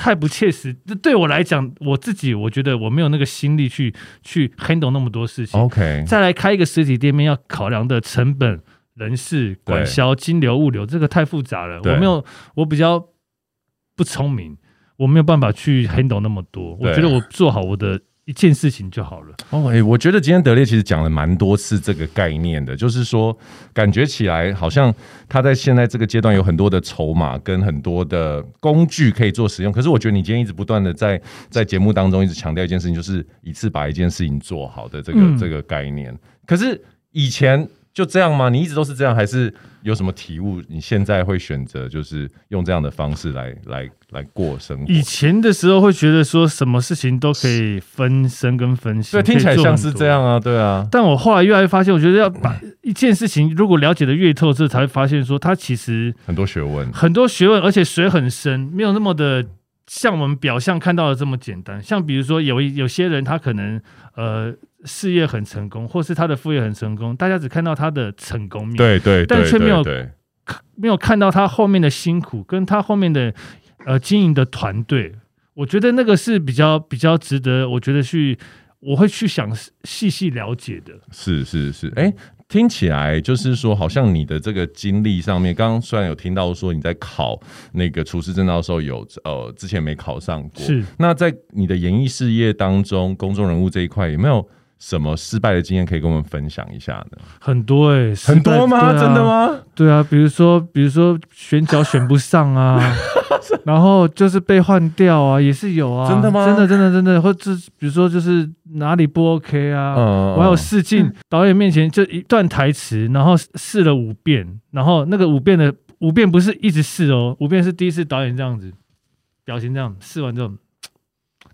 太不切实，这对我来讲，我自己我觉得我没有那个心力去去 handle 那么多事情。OK，再来开一个实体店面，要考量的成本、人事、管销、金流、物流，这个太复杂了。我没有，我比较不聪明，我没有办法去 handle 那么多。我觉得我做好我的。一件事情就好了。哦，哎，我觉得今天德烈其实讲了蛮多次这个概念的，就是说，感觉起来好像他在现在这个阶段有很多的筹码跟很多的工具可以做使用。可是我觉得你今天一直不断的在在节目当中一直强调一件事情，就是一次把一件事情做好的这个、嗯、这个概念。可是以前。就这样吗？你一直都是这样，还是有什么体悟？你现在会选择就是用这样的方式来来来过生活？以前的时候会觉得说什么事情都可以分身跟分析，对，听起来像是这样啊，对啊。但我后来越来越发现，我觉得要把一件事情如果了解的越透彻，才会发现说它其实很多学问，很多学问，而且水很深，没有那么的像我们表象看到的这么简单。像比如说有有些人他可能呃。事业很成功，或是他的副业很成功，大家只看到他的成功面，对对，但却没有没有看到他后面的辛苦，跟他后面的呃经营的团队。我觉得那个是比较比较值得，我觉得去我会去想细细了解的。是是是，哎、欸，听起来就是说，好像你的这个经历上面，刚刚虽然有听到说你在考那个厨师证照的时候有呃之前没考上过，是那在你的演艺事业当中，公众人物这一块有没有？什么失败的经验可以跟我们分享一下呢？很多哎、欸，很多吗？啊、真的吗？对啊，比如说，比如说选角选不上啊，然后就是被换掉啊，也是有啊。真的吗？真的，真的，真的，或者比如说就是哪里不 OK 啊？嗯、我还有试镜导演面前就一段台词，然后试了五遍，然后那个五遍的五遍不是一直试哦，五遍是第一次导演这样子表情这样试完之后。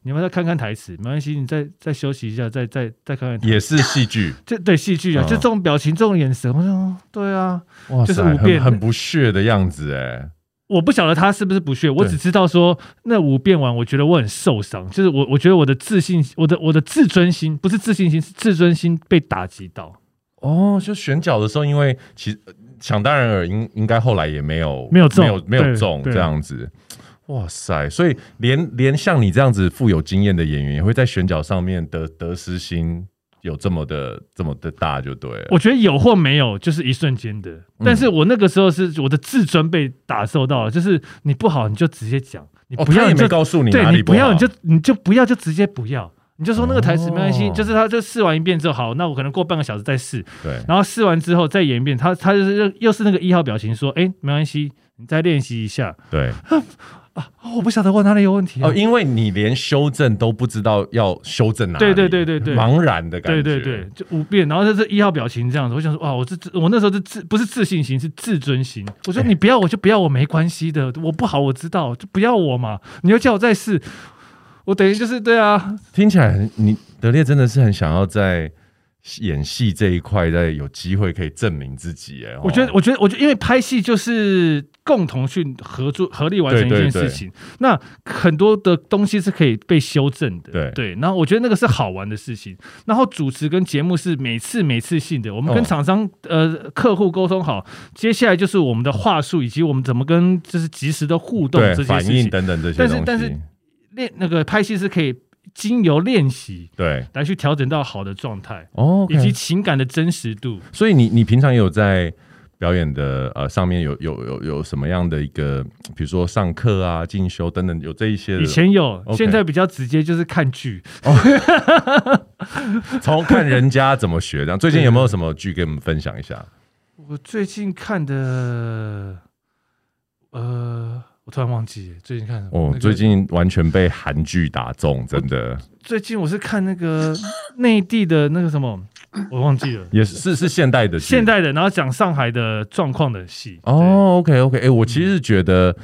你们再看看台词，没关系，你再再休息一下，再再再看看。也是戏剧，这对戏剧啊，嗯、就这种表情、这种眼神，我说对啊，哇塞就是五遍很，很不屑的样子哎。我不晓得他是不是不屑，我只知道说那五遍完，我觉得我很受伤，就是我我觉得我的自信，我的我的自尊心，不是自信心，是自尊心被打击到。哦，就选角的时候，因为其实想当然尔，应应该后来也没有没有中，没有没有中这样子。哇塞！所以连连像你这样子富有经验的演员，也会在选角上面得得失心有这么的这么的大，就对了。我觉得有或没有，就是一瞬间的。但是我那个时候是我的自尊被打受到了，就是你不好你就直接讲，你不要你就、没告诉你对，你不要你就你就不要就直接不要，你就说那个台词没关系，哦、就是他就试完一遍之后，好，那我可能过半个小时再试，对，然后试完之后再演一遍，他他就是又又是那个一号表情说，哎，没关系，你再练习一下，对。啊，我不晓得我哪里有问题、啊、哦，因为你连修正都不知道要修正哪里，对对对对对，茫然的感觉，对对对，就五遍，然后就是一号表情这样子，我想说，哇，我这我那时候是自不是自信心，是自尊心。我说你不要我就不要我没关系的，我不好我知道，就不要我嘛，你要叫我再试，我等于就是对啊，听起来你德烈真的是很想要在。演戏这一块，在有机会可以证明自己哎，我觉得，我觉得，我觉得，因为拍戏就是共同去合作、合力完成一件事情。那很多的东西是可以被修正的，对对。然后我觉得那个是好玩的事情。然后主持跟节目是每次每次性的，我们跟厂商、哦、呃客户沟通好，接下来就是我们的话术以及我们怎么跟就是及时的互动这些反应等等这些。但是但是练那个拍戏是可以。经由练习，对，来去调整到好的状态哦，以及情感的真实度。所以你你平常也有在表演的呃上面有有有有什么样的一个，比如说上课啊、进修等等，有这一些。以前有，现在比较直接就是看剧，从看人家怎么学这样。最近有没有什么剧给我们分享一下？我最近看的，呃。我突然忘记最近看什么哦，最近完全被韩剧打中，真的。最近我是看那个 内地的那个什么，我忘记了，也是是是现代的现代的，然后讲上海的状况的戏。哦，OK OK，哎、欸，我其实觉得。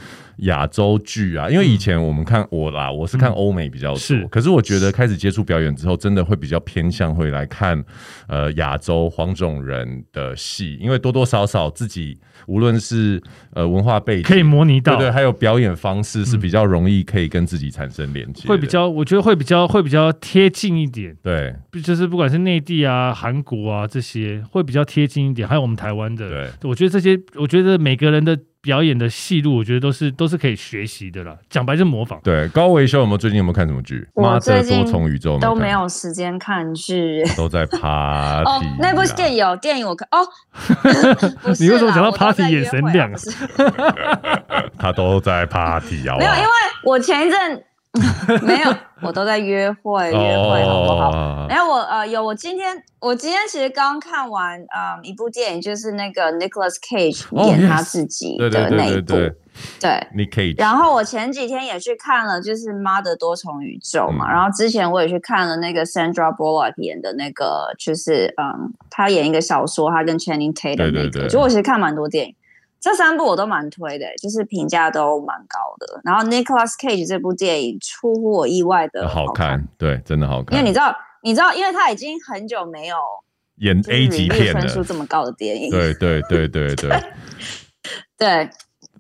亚洲剧啊，因为以前我们看我啦，我是看欧美比较多。是，可是我觉得开始接触表演之后，真的会比较偏向会来看呃亚洲黄种人的戏，因为多多少少自己无论是呃文化背景可以模拟到，对，对，还有表演方式是比较容易可以跟自己产生连接，会比较，我觉得会比较会比较贴近一点。对，就是不管是内地啊、韩国啊这些，会比较贴近一点，还有我们台湾的，对，我觉得这些，我觉得每个人的。表演的戏路，我觉得都是都是可以学习的啦。讲白就是模仿。对，高维修有没有最近有没有看什么剧？我最近多重宇宙都没有时间看剧，都在 party。哦，那部电影有电影我看哦。你为什么讲到 party 眼神亮？他都在 party 啊。没有，因为我前一阵。没有，我都在约会，约会好不好？然后、oh. 我呃有，我今天我今天其实刚看完啊、呃、一部电影，就是那个 Nicholas Cage 演他自己的那一部，对，Nick Cage。然后我前几天也去看了，就是《妈的多重宇宙》嘛。嗯、然后之前我也去看了那个 Sandra Bullock 演的那个，就是嗯，他演一个小说，他跟 Channing Tatum 的那个。对对对。就我其实看蛮多电影。这三部我都蛮推的，就是评价都蛮高的。然后 Nicolas Cage 这部电影出乎我意外的好看，好看，对，真的好看。因为你知道，你知道，因为他已经很久没有演 A 级片分数这么高的电影。对对对对对 对。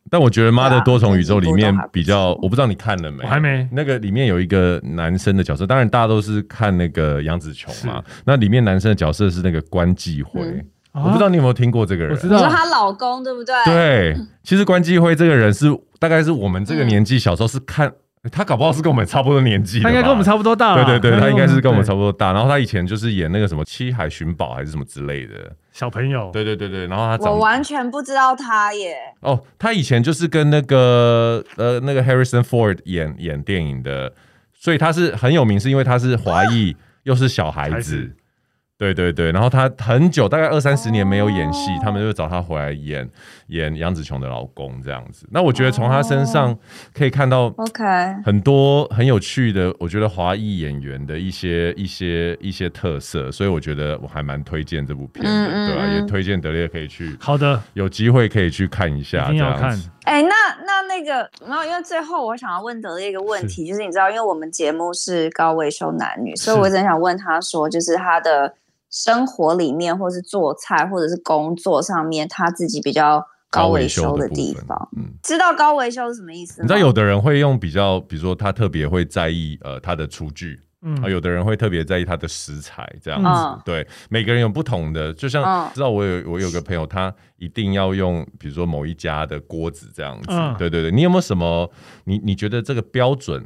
但我觉得《妈的多重宇宙》里面比较，我不知道你看了没？我还没。那个里面有一个男生的角色，当然大家都是看那个杨紫琼嘛。那里面男生的角色是那个关继辉。嗯我不知道你有没有听过这个人？我知道，她老公对不对？对，其实关继辉这个人是大概是我们这个年纪小时候是看他搞不好是跟我们差不多年纪，他应该跟我们差不多大。对对对，他应该是跟我们差不多大。然后他以前就是演那个什么《七海寻宝》还是什么之类的小朋友。对对对对，然后他长我完全不知道他耶。哦，他以前就是跟那个呃那个 Harrison Ford 演演电影的，所以他是很有名，是因为他是华裔，又是小孩子。对对对，然后他很久，大概二三十年没有演戏，他们就找他回来演演杨紫琼的老公这样子。那我觉得从他身上可以看到，OK，很多很有趣的，我觉得华裔演员的一些一些一些特色，所以我觉得我还蛮推荐这部片的，对吧？也推荐德烈可以去，好的，有机会可以去看一下，一定要看。哎，那那那个，然后因为最后我想要问德烈一个问题，就是你知道，因为我们节目是高维修男女，所以我真想问他说，就是他的。生活里面，或是做菜，或者是工作上面，他自己比较高维修的地方。嗯，知道高维修是什么意思吗？你知道有的人会用比较，比如说他特别会在意呃他的厨具，嗯，啊有的人会特别在意他的食材，这样子。嗯、对，每个人有不同的。就像、嗯、知道我有我有个朋友，他一定要用，比如说某一家的锅子这样子。嗯、对对对，你有没有什么？你你觉得这个标准？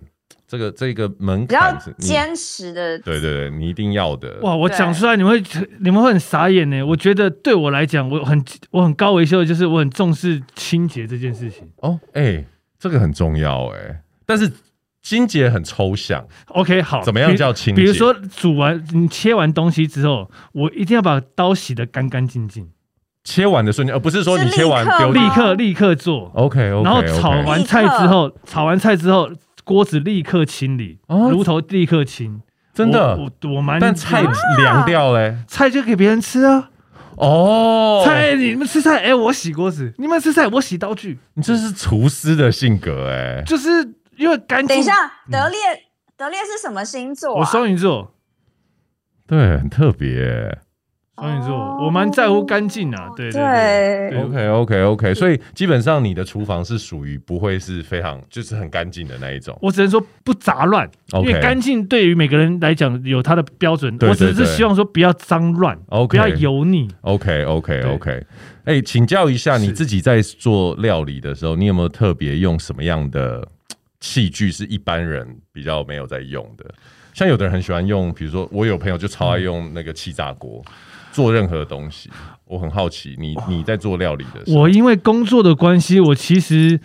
这个这个门槛，比较坚持的，对对对，你一定要的。哇，我讲出来你们会你们会很傻眼呢。我觉得对我来讲，我很我很高维修的就是我很重视清洁这件事情。哦，哎、欸，这个很重要哎，但是清洁很抽象。OK，好，怎么样叫清洁？比如说煮完你切完东西之后，我一定要把刀洗得干干净净。切完的瞬间，而不是说你切完丢立刻立刻做。OK OK，然后炒完菜之后，炒完菜之后。锅子立刻清理，炉头立刻清，真的，我我蛮。但菜凉掉嘞，菜就给别人吃啊。哦，菜你们吃菜，哎，我洗锅子；你们吃菜，我洗刀具。你这是厨师的性格哎，就是因为干净。等一下，德烈，德烈是什么星座？我双鱼座。对，很特别。双鱼座，我蛮在乎干净啊，对对对，OK OK OK，所以基本上你的厨房是属于不会是非常就是很干净的那一种。我只能说不杂乱，因为干净对于每个人来讲有它的标准。我只是希望说不要脏乱，不要油腻。OK OK OK，哎，请教一下，你自己在做料理的时候，你有没有特别用什么样的器具是一般人比较没有在用的？像有的人很喜欢用，比如说我有朋友就超爱用那个气炸锅。做任何东西，我很好奇，你你在做料理的时候，我因为工作的关系，我其实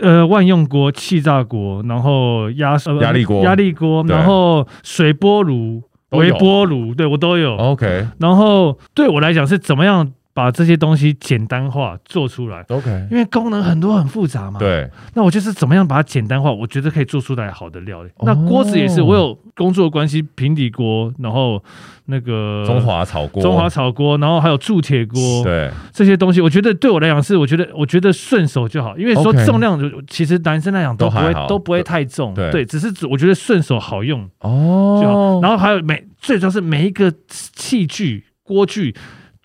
呃万用锅、气炸锅，然后压压力锅、压力锅，然后水波炉、微波炉，对我都有。OK，然后对我来讲是怎么样？把这些东西简单化做出来，OK，因为功能很多很复杂嘛。对，那我就是怎么样把它简单化，我觉得可以做出来好的料理。那锅子也是，我有工作关系，平底锅，然后那个中华炒锅，中华炒锅，然后还有铸铁锅，对，这些东西，我觉得对我来讲是，我觉得我觉得顺手就好，因为说重量其实男生来讲都不会都不会太重，对，只是我觉得顺手好用哦就好。然后还有每最主要是每一个器具锅具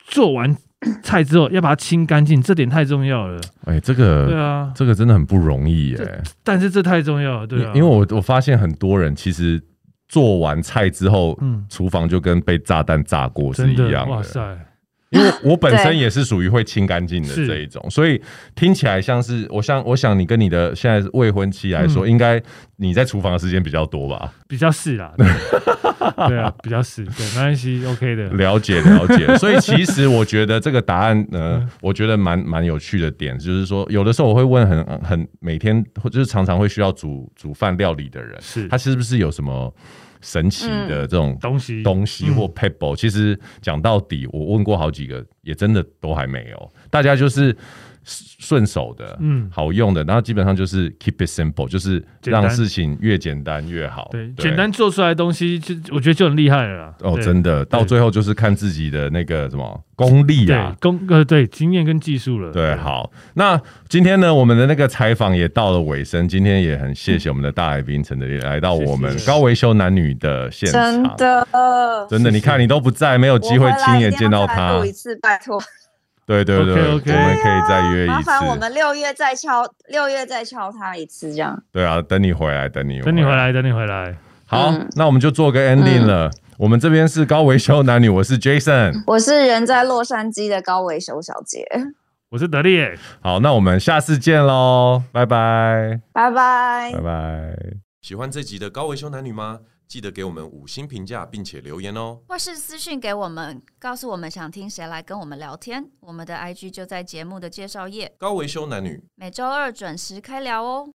做完。菜之后要把它清干净，这点太重要了。哎、欸，这个对啊，这个真的很不容易耶。但是这太重要了，对啊。因为我我发现很多人其实做完菜之后，嗯，厨房就跟被炸弹炸过是一样的。的哇塞！因为我本身也是属于会清干净的这一种，所以听起来像是我像，我想你跟你的现在未婚妻来说，应该你在厨房的时间比较多吧？比较是啦，对啊，比较是，对，没关系，OK 的。了解了解，所以其实我觉得这个答案呢，我觉得蛮蛮有趣的点，就是说有的时候我会问很很每天或就是常常会需要煮煮饭料理的人，是。他是不是有什么？神奇的这种东西。东西或 pebble，其实讲到底，我问过好几个，也真的都还没有。大家就是顺手的，嗯，好用的，然后基本上就是 keep it simple，就是让事情越简单越好。对，简单做出来的东西，就我觉得就很厉害了。哦，真的，到最后就是看自己的那个什么功力啊，功呃对经验跟技术了。对，好，那今天呢，我们的那个采访也到了尾声。今天也很谢谢我们的大来宾陈德烈来到我们高维修男女的现场。真的，真的，你看你都不在，没有机会亲眼见到他。录一次，拜托。对对对，我们可以再约一次。麻烦我们六月再敲，六月再敲他一次，这样。对啊，等你回来，等你，等你回来，等你回来。好，那我们就做个 ending 了。我们这边是高维修男女，我是 Jason，我是人在洛杉矶的高维修小姐，我是德利。好，那我们下次见喽，拜拜，拜拜，拜拜。喜欢这集的高维修男女吗？记得给我们五星评价，并且留言哦，或是私讯给我们，告诉我们想听谁来跟我们聊天。我们的 IG 就在节目的介绍页。高维修男女，每周二准时开聊哦。